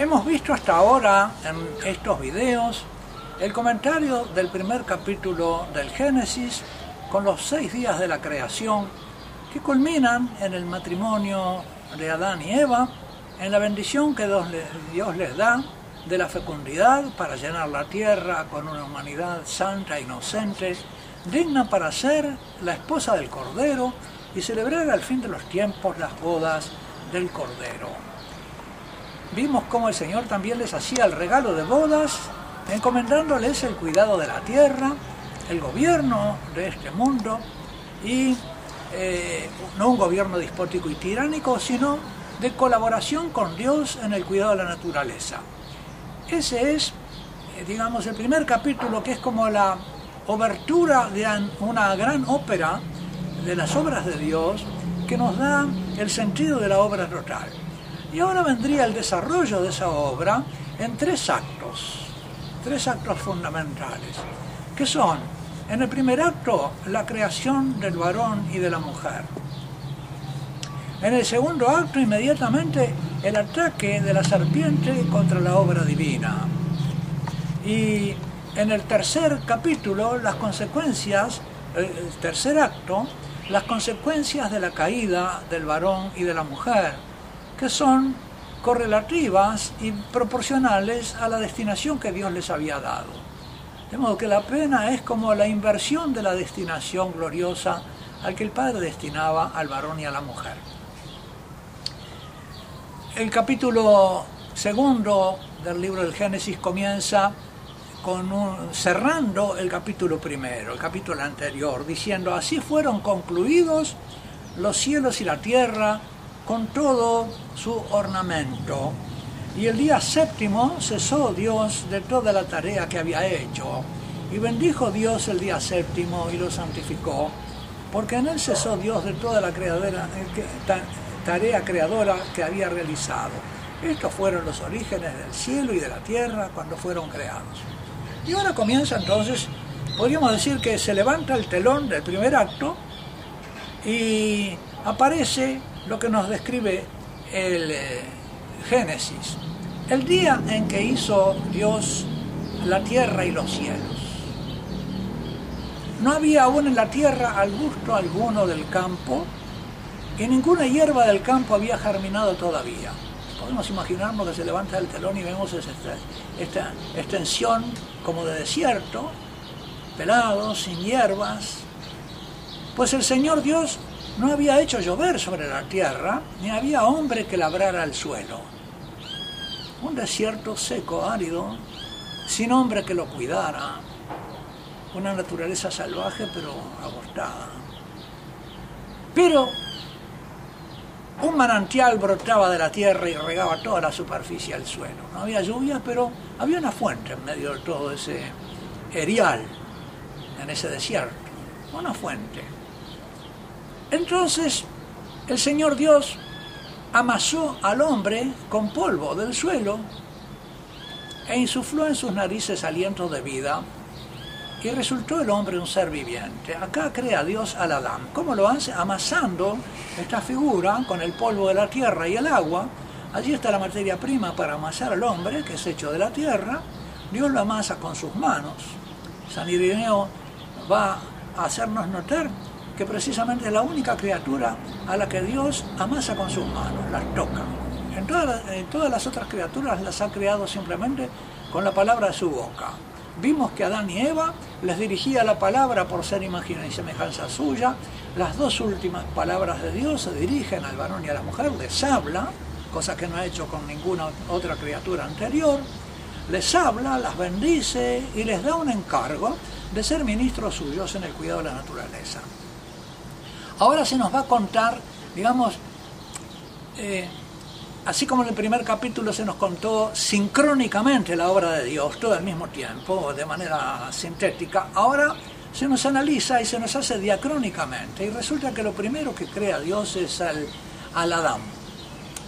Hemos visto hasta ahora en estos videos el comentario del primer capítulo del Génesis con los seis días de la creación que culminan en el matrimonio de Adán y Eva, en la bendición que Dios les da de la fecundidad para llenar la tierra con una humanidad santa e inocente, digna para ser la esposa del Cordero y celebrar al fin de los tiempos las bodas del Cordero. Vimos cómo el Señor también les hacía el regalo de bodas, encomendándoles el cuidado de la tierra, el gobierno de este mundo y eh, no un gobierno despótico y tiránico, sino de colaboración con Dios en el cuidado de la naturaleza. Ese es, eh, digamos, el primer capítulo que es como la obertura de una gran ópera de las obras de Dios que nos da el sentido de la obra total. Y ahora vendría el desarrollo de esa obra en tres actos, tres actos fundamentales, que son, en el primer acto, la creación del varón y de la mujer. En el segundo acto, inmediatamente, el ataque de la serpiente contra la obra divina. Y en el tercer capítulo, las consecuencias, el tercer acto, las consecuencias de la caída del varón y de la mujer, que son correlativas y proporcionales a la destinación que Dios les había dado. De modo que la pena es como la inversión de la destinación gloriosa al que el Padre destinaba al varón y a la mujer. El capítulo segundo del libro del Génesis comienza con cerrando el capítulo primero, el capítulo anterior, diciendo, así fueron concluidos los cielos y la tierra con todo su ornamento. Y el día séptimo cesó Dios de toda la tarea que había hecho. Y bendijo Dios el día séptimo y lo santificó, porque en él cesó Dios de toda la eh, tarea creadora que había realizado. Estos fueron los orígenes del cielo y de la tierra cuando fueron creados. Y ahora comienza entonces, podríamos decir que se levanta el telón del primer acto y aparece lo que nos describe el eh, Génesis. El día en que hizo Dios la tierra y los cielos. No había aún en la tierra arbusto alguno del campo y ninguna hierba del campo había germinado todavía. Podemos imaginarnos que se levanta el telón y vemos esta, esta extensión como de desierto, pelado, sin hierbas, pues el Señor Dios no había hecho llover sobre la tierra, ni había hombre que labrara el suelo. Un desierto seco, árido, sin hombre que lo cuidara, una naturaleza salvaje pero agostada. Pero un manantial brotaba de la tierra y regaba toda la superficie al suelo. No había lluvia, pero había una fuente en medio de todo ese erial, en ese desierto. Una fuente. Entonces, el Señor Dios amasó al hombre con polvo del suelo e insufló en sus narices aliento de vida y resultó el hombre un ser viviente. Acá crea Dios al Adán. ¿Cómo lo hace? Amasando esta figura con el polvo de la tierra y el agua. Allí está la materia prima para amasar al hombre, que es hecho de la tierra. Dios lo amasa con sus manos. San Irineo va a hacernos notar que precisamente es la única criatura a la que Dios amasa con sus manos, las toca. En todas, las otras criaturas las ha creado simplemente con la palabra de su boca Vimos que Adán y Eva les dirigía la palabra por ser imagen y semejanza suya. Las dos últimas palabras de Dios se dirigen al varón y a la mujer, les habla, cosa que no ha hecho con ninguna otra criatura anterior. Les habla, las bendice y les da un encargo de ser ministros suyos en el cuidado de la naturaleza. Ahora se nos va a contar, digamos, eh, así como en el primer capítulo se nos contó sincrónicamente la obra de Dios, todo al mismo tiempo, de manera sintética, ahora se nos analiza y se nos hace diacrónicamente. Y resulta que lo primero que crea Dios es al, al Adán,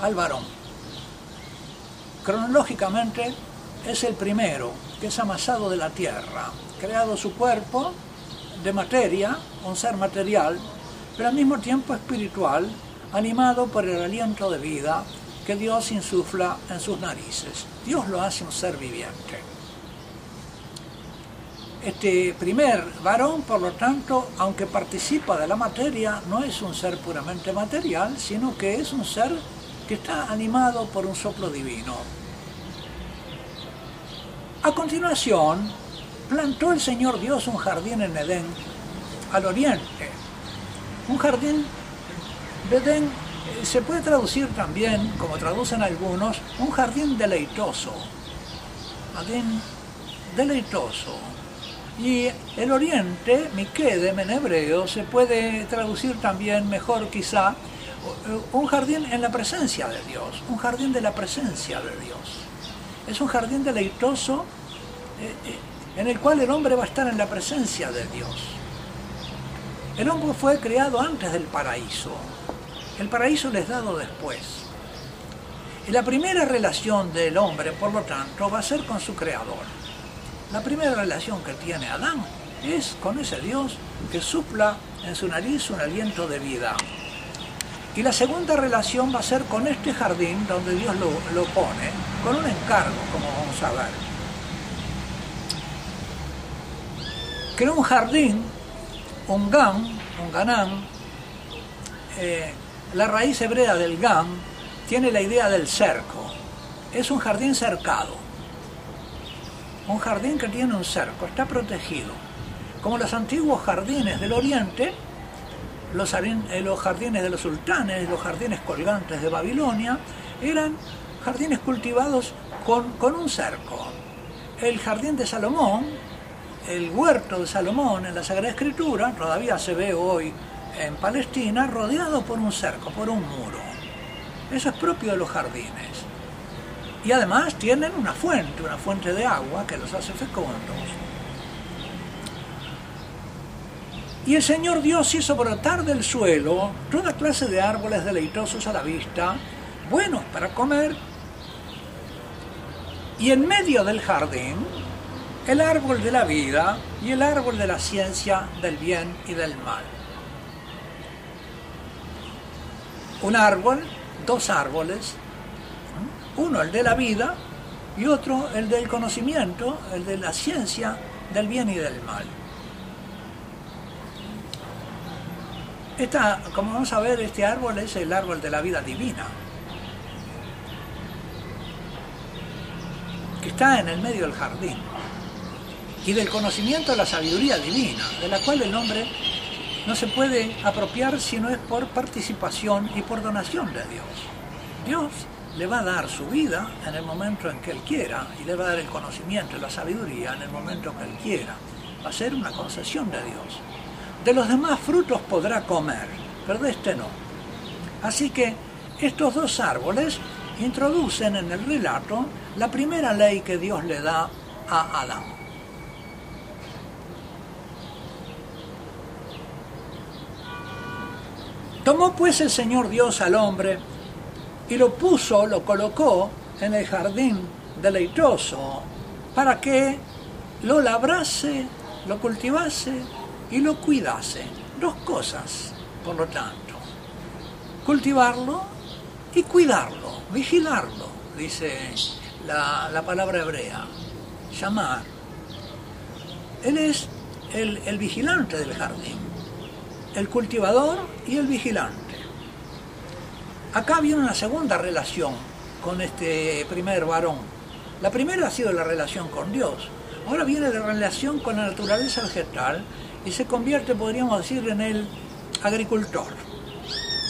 al varón. Cronológicamente es el primero, que es amasado de la tierra, creado su cuerpo de materia, un ser material, pero al mismo tiempo espiritual, animado por el aliento de vida que Dios insufla en sus narices. Dios lo hace un ser viviente. Este primer varón, por lo tanto, aunque participa de la materia, no es un ser puramente material, sino que es un ser que está animado por un soplo divino. A continuación, plantó el Señor Dios un jardín en Edén, al oriente. Un jardín de Edén eh, se puede traducir también, como traducen algunos, un jardín deleitoso. Jardín deleitoso. Y el oriente, Mikedem en hebreo, se puede traducir también mejor quizá eh, un jardín en la presencia de Dios, un jardín de la presencia de Dios. Es un jardín deleitoso eh, en el cual el hombre va a estar en la presencia de Dios. El hombre fue creado antes del paraíso. El paraíso les dado después. Y la primera relación del hombre, por lo tanto, va a ser con su creador. La primera relación que tiene Adán es con ese Dios que supla en su nariz un aliento de vida. Y la segunda relación va a ser con este jardín donde Dios lo, lo pone, con un encargo, como vamos a ver. Creó un jardín, un gan, un ganán, eh, la raíz hebrea del gan tiene la idea del cerco. Es un jardín cercado. Un jardín que tiene un cerco, está protegido. Como los antiguos jardines del oriente, los, eh, jardines de los sultanes, los jardines colgantes de Babilonia, eran jardines cultivados con un cerco. El jardín de Salomón, el huerto de Salomón en la Sagrada Escritura, todavía se ve hoy en Palestina, rodeado por un cerco, por un muro. Eso es propio de los jardines. Y además tienen una fuente, una fuente de agua que los hace fecundos. Y el Señor Dios hizo brotar del suelo toda clase de árboles deleitosos a la vista, buenos para comer, y en medio del jardín el árbol de la vida y el árbol de la ciencia del bien y del mal. Un árbol, dos árboles, uno el de la vida y otro el del conocimiento, el de la ciencia del bien y del mal. Esta, como vamos a ver, este árbol es el árbol de la vida divina, que está en el medio del jardín, y del conocimiento de la sabiduría divina, de la cual el hombre no se puede apropiar si no es por participación y por donación de Dios. Dios le va a dar su vida en el momento en que Él quiera y le va a dar el conocimiento y la sabiduría en el momento que Él quiera. Va a ser una concesión de Dios. De los demás frutos podrá comer, pero de este no. Así que estos dos árboles introducen en el relato la primera ley que Dios le da a Adán. Tomó pues el Señor Dios al hombre y lo puso, lo colocó en el jardín deleitoso para que lo labrase, lo cultivase y lo cuidase. Dos cosas, por lo tanto. Cultivarlo y cuidarlo, vigilarlo, dice la, palabra hebrea. Llamar. Él es el, el vigilante del jardín, el cultivador y el vigilante. Acá viene una segunda relación con este primer varón. La primera ha sido la relación con Dios. Ahora viene la relación con la naturaleza vegetal y se convierte, podríamos decir, en el agricultor.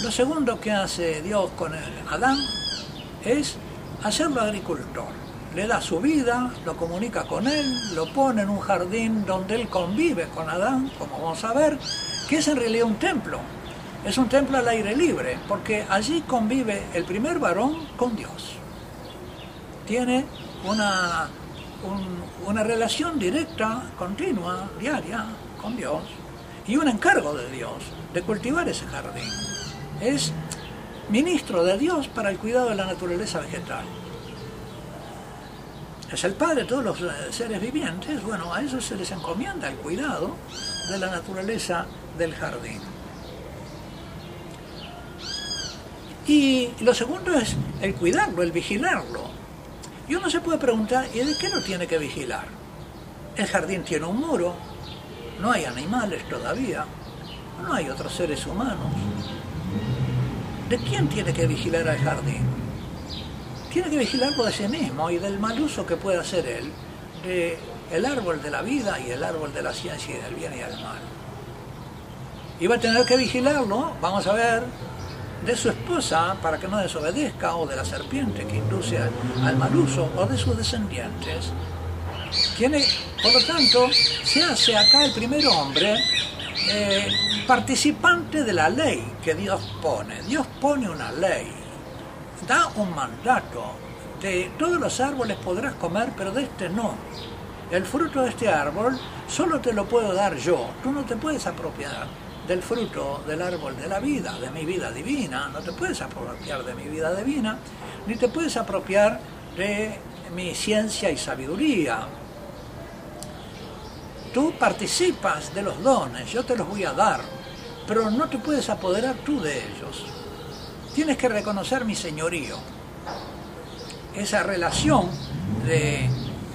Lo segundo que hace Dios con Adán es hacerlo agricultor. Le da su vida, lo comunica con él, lo pone en un jardín donde él convive con Adán, como vamos a ver, que es en realidad un templo. Es un templo al aire libre, porque allí convive el primer varón con Dios. Tiene una, una relación directa, continua, diaria con Dios y un encargo de Dios de cultivar ese jardín. Es ministro de Dios para el cuidado de la naturaleza vegetal. Es el padre de todos los eh, seres vivientes, bueno, a eso se les encomienda el cuidado de la naturaleza del jardín. Y lo segundo es el cuidarlo, el vigilarlo. Y uno se puede preguntar, ¿y de qué lo tiene que vigilar? El jardín tiene un muro, no hay animales todavía, no hay otros seres humanos. ¿De quién tiene que vigilar al jardín? Tiene que vigilarlo de sí mismo y del mal uso que puede hacer él de el árbol de la vida y el árbol de la ciencia y del bien y del mal. Y va a tener que vigilarlo, vamos a ver, de su esposa para que no desobedezca, o de la serpiente que induce al mal uso, o de sus descendientes. Tiene, por lo tanto, se hace acá el primer hombre eh, participante de la ley que Dios pone. Dios pone una ley, da un mandato. De todos los árboles podrás comer, pero de este no el fruto de este árbol solo te lo puedo dar yo. Tú no te puedes apropiar del fruto del árbol de la vida, de mi vida divina. No te puedes apropiar de mi vida divina, ni te puedes apropiar de mi ciencia y sabiduría. Tú participas de los dones, yo te los voy a dar, pero no te puedes apoderar tú de ellos. Tienes que reconocer mi señorío. Esa relación de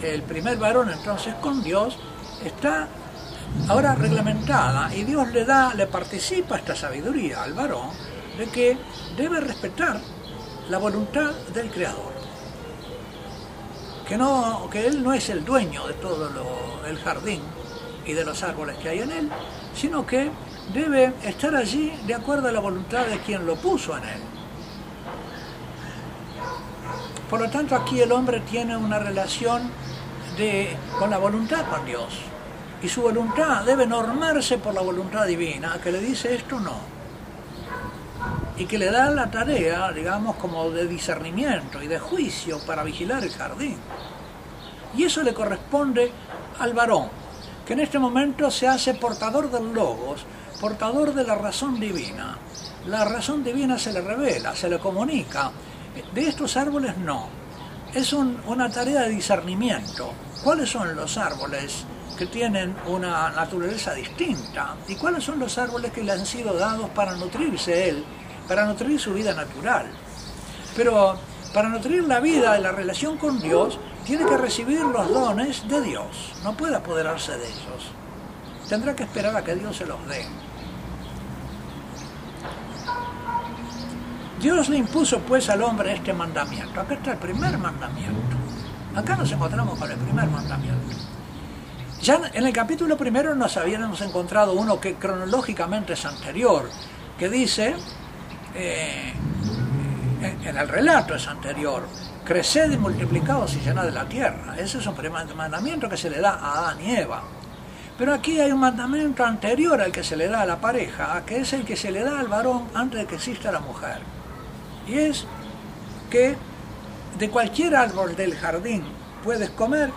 el primer varón entonces con Dios está ahora reglamentada y Dios le da, le participa esta sabiduría al varón de que debe respetar la voluntad del Creador. Que, no, que él no es el dueño de todo el jardín y de los árboles que hay en él, sino que debe estar allí de acuerdo a la voluntad de quien lo puso en él. Por lo tanto, aquí el hombre tiene una relación con la voluntad con Dios. Y su voluntad debe normarse por la voluntad divina, que le dice esto no. Y que le da la tarea, digamos, como de discernimiento y de juicio para vigilar el jardín. Y eso le corresponde al varón, que en este momento se hace portador del logos, portador de la razón divina. La razón divina se le revela, se le comunica. De estos árboles no. Es una tarea de discernimiento cuáles son los árboles que tienen una naturaleza distinta y cuáles son los árboles que le han sido dados para nutrirse él, para nutrir su vida natural. Pero para nutrir la vida y la relación con Dios, tiene que recibir los dones de Dios, no puede apoderarse de ellos. Tendrá que esperar a que Dios se los dé. Dios le impuso pues al hombre este mandamiento. Acá está el primer mandamiento. Acá nos encontramos con el primer mandamiento. Ya en el capítulo primero nos habíamos encontrado uno que cronológicamente es anterior, que dice, eh, en el relato es anterior, creced y multiplicados y llenad la tierra. Ese es un mandamiento que se le da a Adán y Eva. Pero aquí hay un mandamiento anterior al que se le da a la pareja, que es el que se le da al varón antes de que exista la mujer. Y es que de cualquier árbol del jardín puedes comer,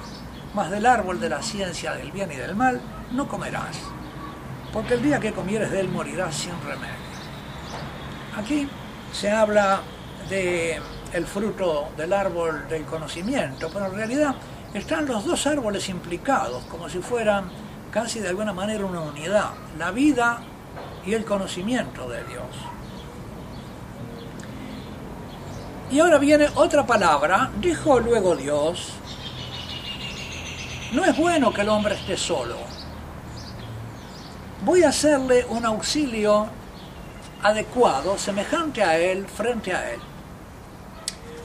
mas del árbol de la ciencia del bien y del mal no comerás, porque el día que comieres de él morirás sin remedio. Aquí se habla de el fruto del árbol del conocimiento, pero en realidad están los dos árboles implicados, como si fueran casi de alguna manera una unidad, la vida y el conocimiento de Dios. Y ahora viene otra palabra, dijo luego Dios, no es bueno que el hombre esté solo. Voy a hacerle un auxilio adecuado, semejante a él, frente a él.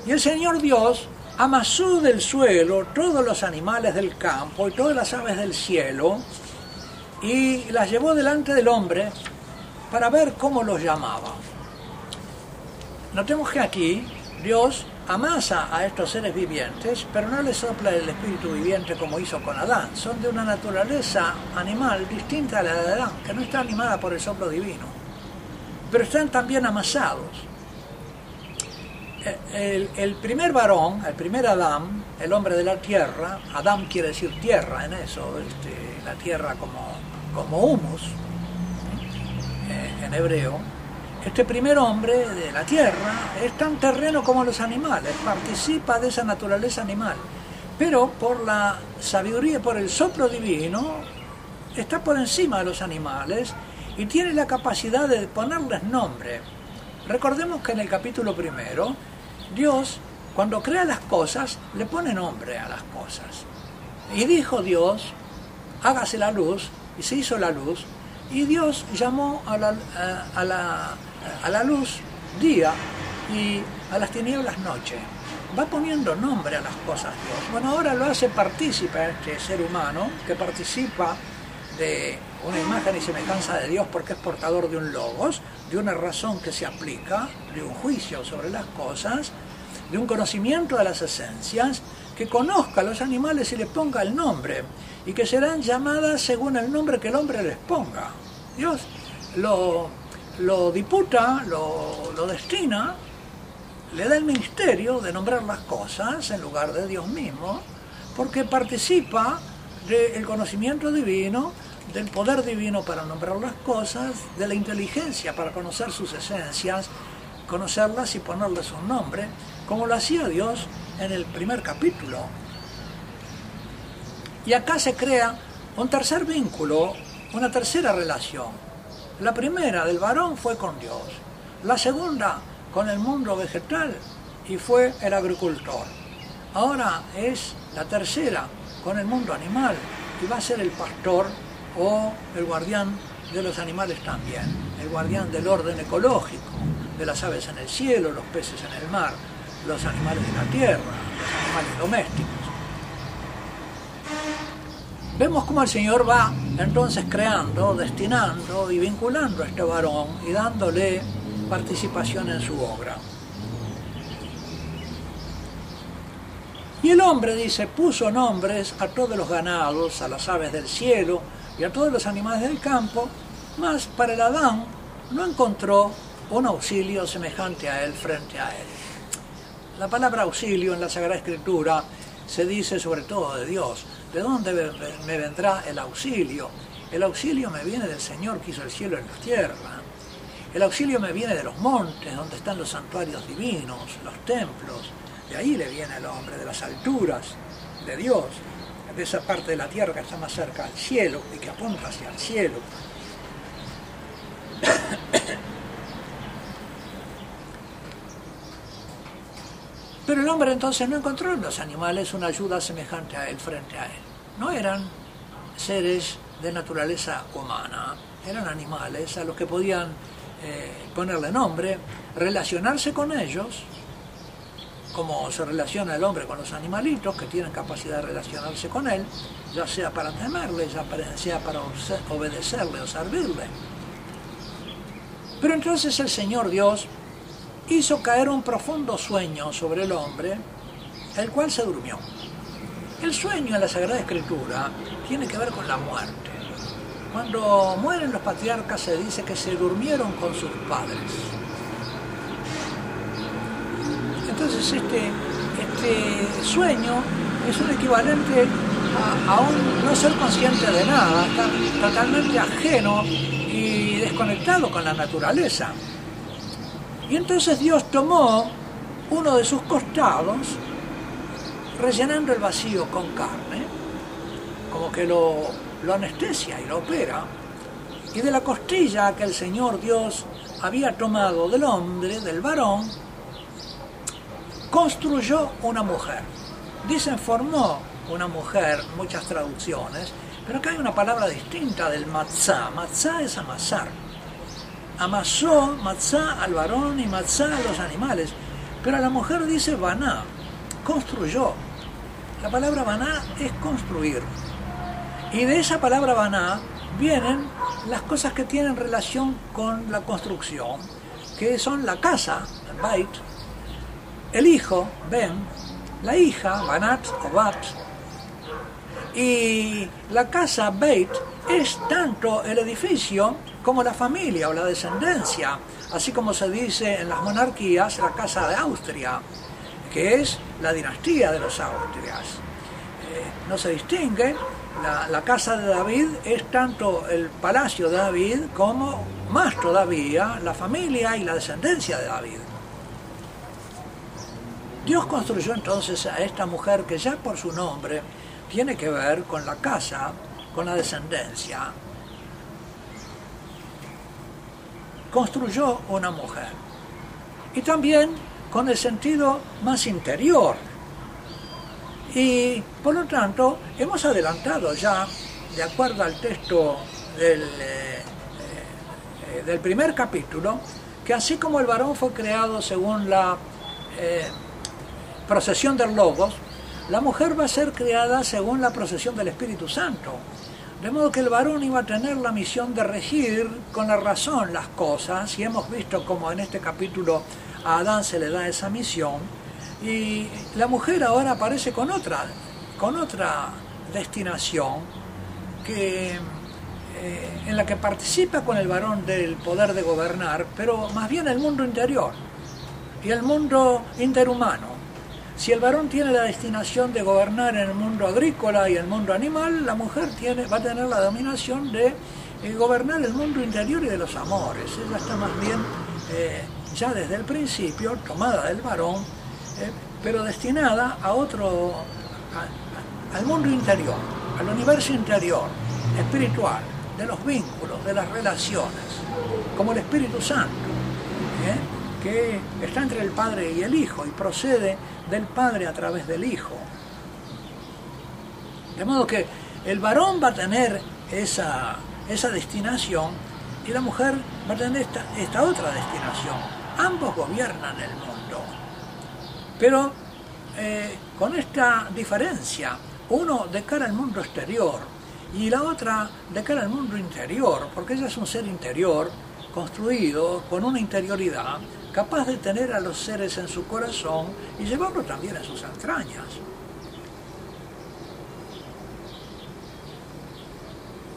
Y el Señor Dios amasó del suelo todos los animales del campo y todas las aves del cielo y las llevó delante del hombre para ver cómo los llamaba. Notemos que aquí Dios amasa a estos seres vivientes, pero no les sopla el espíritu viviente como hizo con Adán. Son de una naturaleza animal distinta a la de Adán, que no está animada por el soplo divino. Pero están también amasados. El, primer varón, el primer Adán, el hombre de la tierra, Adán quiere decir tierra en eso, este, la tierra como, como humus, eh, en hebreo, este primer hombre de la tierra es tan terreno como los animales, participa de esa naturaleza animal, pero por la sabiduría, por el soplo divino, está por encima de los animales y tiene la capacidad de ponerles nombre. Recordemos que en el capítulo primero Dios, cuando crea las cosas, le pone nombre a las cosas. Y dijo Dios, hágase la luz, y se hizo la luz, y Dios llamó a la, a, la, a la luz día y a las tinieblas noche. Va poniendo nombre a las cosas Dios. Bueno, ahora lo hace partícipe este ser humano que participa de una imagen y semejanza de Dios porque es portador de un logos, de una razón que se aplica, de un juicio sobre las cosas, de un conocimiento de las esencias, que conozca a los animales y les ponga el nombre, y que serán llamadas según el nombre que el hombre les ponga. Dios lo, lo diputa, lo, destina, le da el ministerio de nombrar las cosas en lugar de Dios mismo, porque participa del conocimiento divino, del poder divino para nombrar las cosas, de la inteligencia para conocer sus esencias, conocerlas y ponerles un nombre, como lo hacía Dios en el primer capítulo. Y acá se crea un tercer vínculo, una tercera relación. La primera del varón fue con Dios, la segunda con el mundo vegetal y fue el agricultor. Ahora es la tercera con el mundo animal y va a ser el pastor o el guardián de los animales también, el guardián del orden ecológico, de las aves en el cielo, los peces en el mar, los animales de la tierra, los animales domésticos. Vemos cómo el Señor va entonces creando, destinando y vinculando a este varón y dándole participación en su obra. Y el hombre, dice, puso nombres a todos los ganados, a las aves del cielo y a todos los animales del campo, mas para el Adán no encontró un auxilio semejante a él frente a él. La palabra auxilio en la Sagrada Escritura se dice sobre todo de Dios. ¿De dónde me vendrá el auxilio? El auxilio me viene del Señor que hizo el cielo y la tierra. El auxilio me viene de los montes, donde están los santuarios divinos, los templos. De ahí le viene el hombre, de las alturas, de Dios, de esa parte de la tierra que está más cerca al cielo y que apunta hacia el cielo. Pero el hombre entonces no encontró en los animales una ayuda semejante a él frente a él. No eran seres de naturaleza humana, eran animales a los que podían eh, ponerle nombre, relacionarse con ellos, como se relaciona el hombre con los animalitos que tienen capacidad de relacionarse con él, ya sea para temerle, ya sea para obedecerle o servirle. Pero entonces el Señor Dios hizo caer un profundo sueño sobre el hombre, el cual se durmió. El sueño en la Sagrada Escritura tiene que ver con la muerte. Cuando mueren los patriarcas se dice que se durmieron con sus padres. Entonces este, este sueño es un equivalente a, un no ser consciente de nada, estar totalmente ajeno y desconectado con la naturaleza. Y entonces Dios tomó uno de sus costados, rellenando el vacío con carne, como que lo, lo anestesia y lo opera, y de la costilla que el Señor Dios había tomado del hombre, del varón, construyó una mujer. Dicen formó una mujer, muchas traducciones, pero acá hay una palabra distinta del matzá. Matzá es amasar amasó matzá al varón y matzá a los animales. Pero a la mujer dice baná, construyó. La palabra baná es construir. Y de esa palabra baná vienen las cosas que tienen relación con la construcción, que son la casa, el bait, el hijo, ben, la hija, banat o bat, y la casa beit es tanto el edificio como la familia o la descendencia, así como se dice en las monarquías la Casa de Austria, que es la dinastía de los Austrias. Eh, no se distingue, la, la, casa de David es tanto el palacio de David como, más todavía, la familia y la descendencia de David. Dios construyó entonces a esta mujer que ya por su nombre tiene que ver con la casa, con la descendencia, construyó una mujer. Y también con el sentido más interior. Y por lo tanto hemos adelantado ya, de acuerdo al texto del, eh, eh, del primer capítulo, que así como el varón fue creado según la eh, procesión del Logos, la mujer va a ser creada según la procesión del Espíritu Santo. De modo que el varón iba a tener la misión de regir con la razón las cosas, y hemos visto como en este capítulo a Adán se le da esa misión, y la mujer ahora aparece con otra, con otra destinación que, eh, en la que participa con el varón del poder de gobernar, pero más bien el mundo interior y el mundo interhumano. Si el varón tiene la destinación de gobernar en el mundo agrícola y el mundo animal, la mujer tiene, va a tener la dominación de eh, gobernar el mundo interior y de los amores. Ella está más bien eh, ya desde el principio tomada del varón, eh, pero destinada a otro, al mundo interior, al universo interior, espiritual, de los vínculos, de las relaciones, como el Espíritu Santo que está entre el Padre y el Hijo y procede del Padre a través del Hijo. De modo que el varón va a tener esa, esa destinación y la mujer va a tener esta, esta otra destinación. Ambos gobiernan el mundo. Pero eh, con esta diferencia, uno de cara al mundo exterior y la otra de cara al mundo interior, porque ella es un ser interior, construido con una interioridad capaz de tener a los seres en su corazón y llevarlo también a sus entrañas.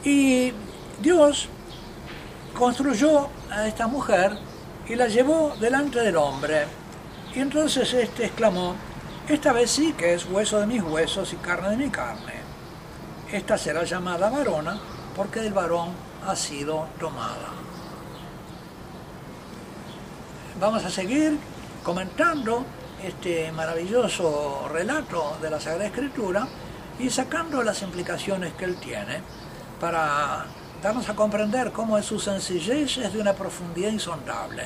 Y Dios construyó a esta mujer y la llevó delante del hombre. Y entonces éste exclamó, esta vez sí que es hueso de mis huesos y carne de mi carne. Esta será llamada varona porque del varón ha sido tomada vamos a seguir comentando este maravilloso relato de la Sagrada Escritura y sacando las implicaciones que él tiene para darnos a comprender cómo es su sencillez es de una profundidad insondable.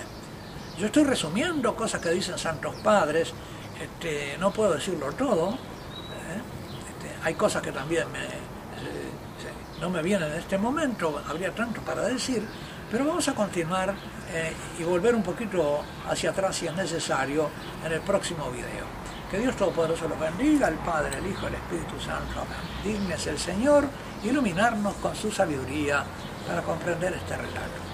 Yo estoy resumiendo cosas que dicen santos padres, este, no puedo decirlo todo, ¿eh? este, hay cosas que también no me vienen en este momento, habría tanto para decir, pero vamos a continuar eh, y volver un poquito hacia atrás si es necesario en el próximo video. Que Dios Todopoderoso los bendiga, el Padre, el Hijo, el Espíritu Santo. Dignes el Señor iluminarnos con su sabiduría para comprender este relato.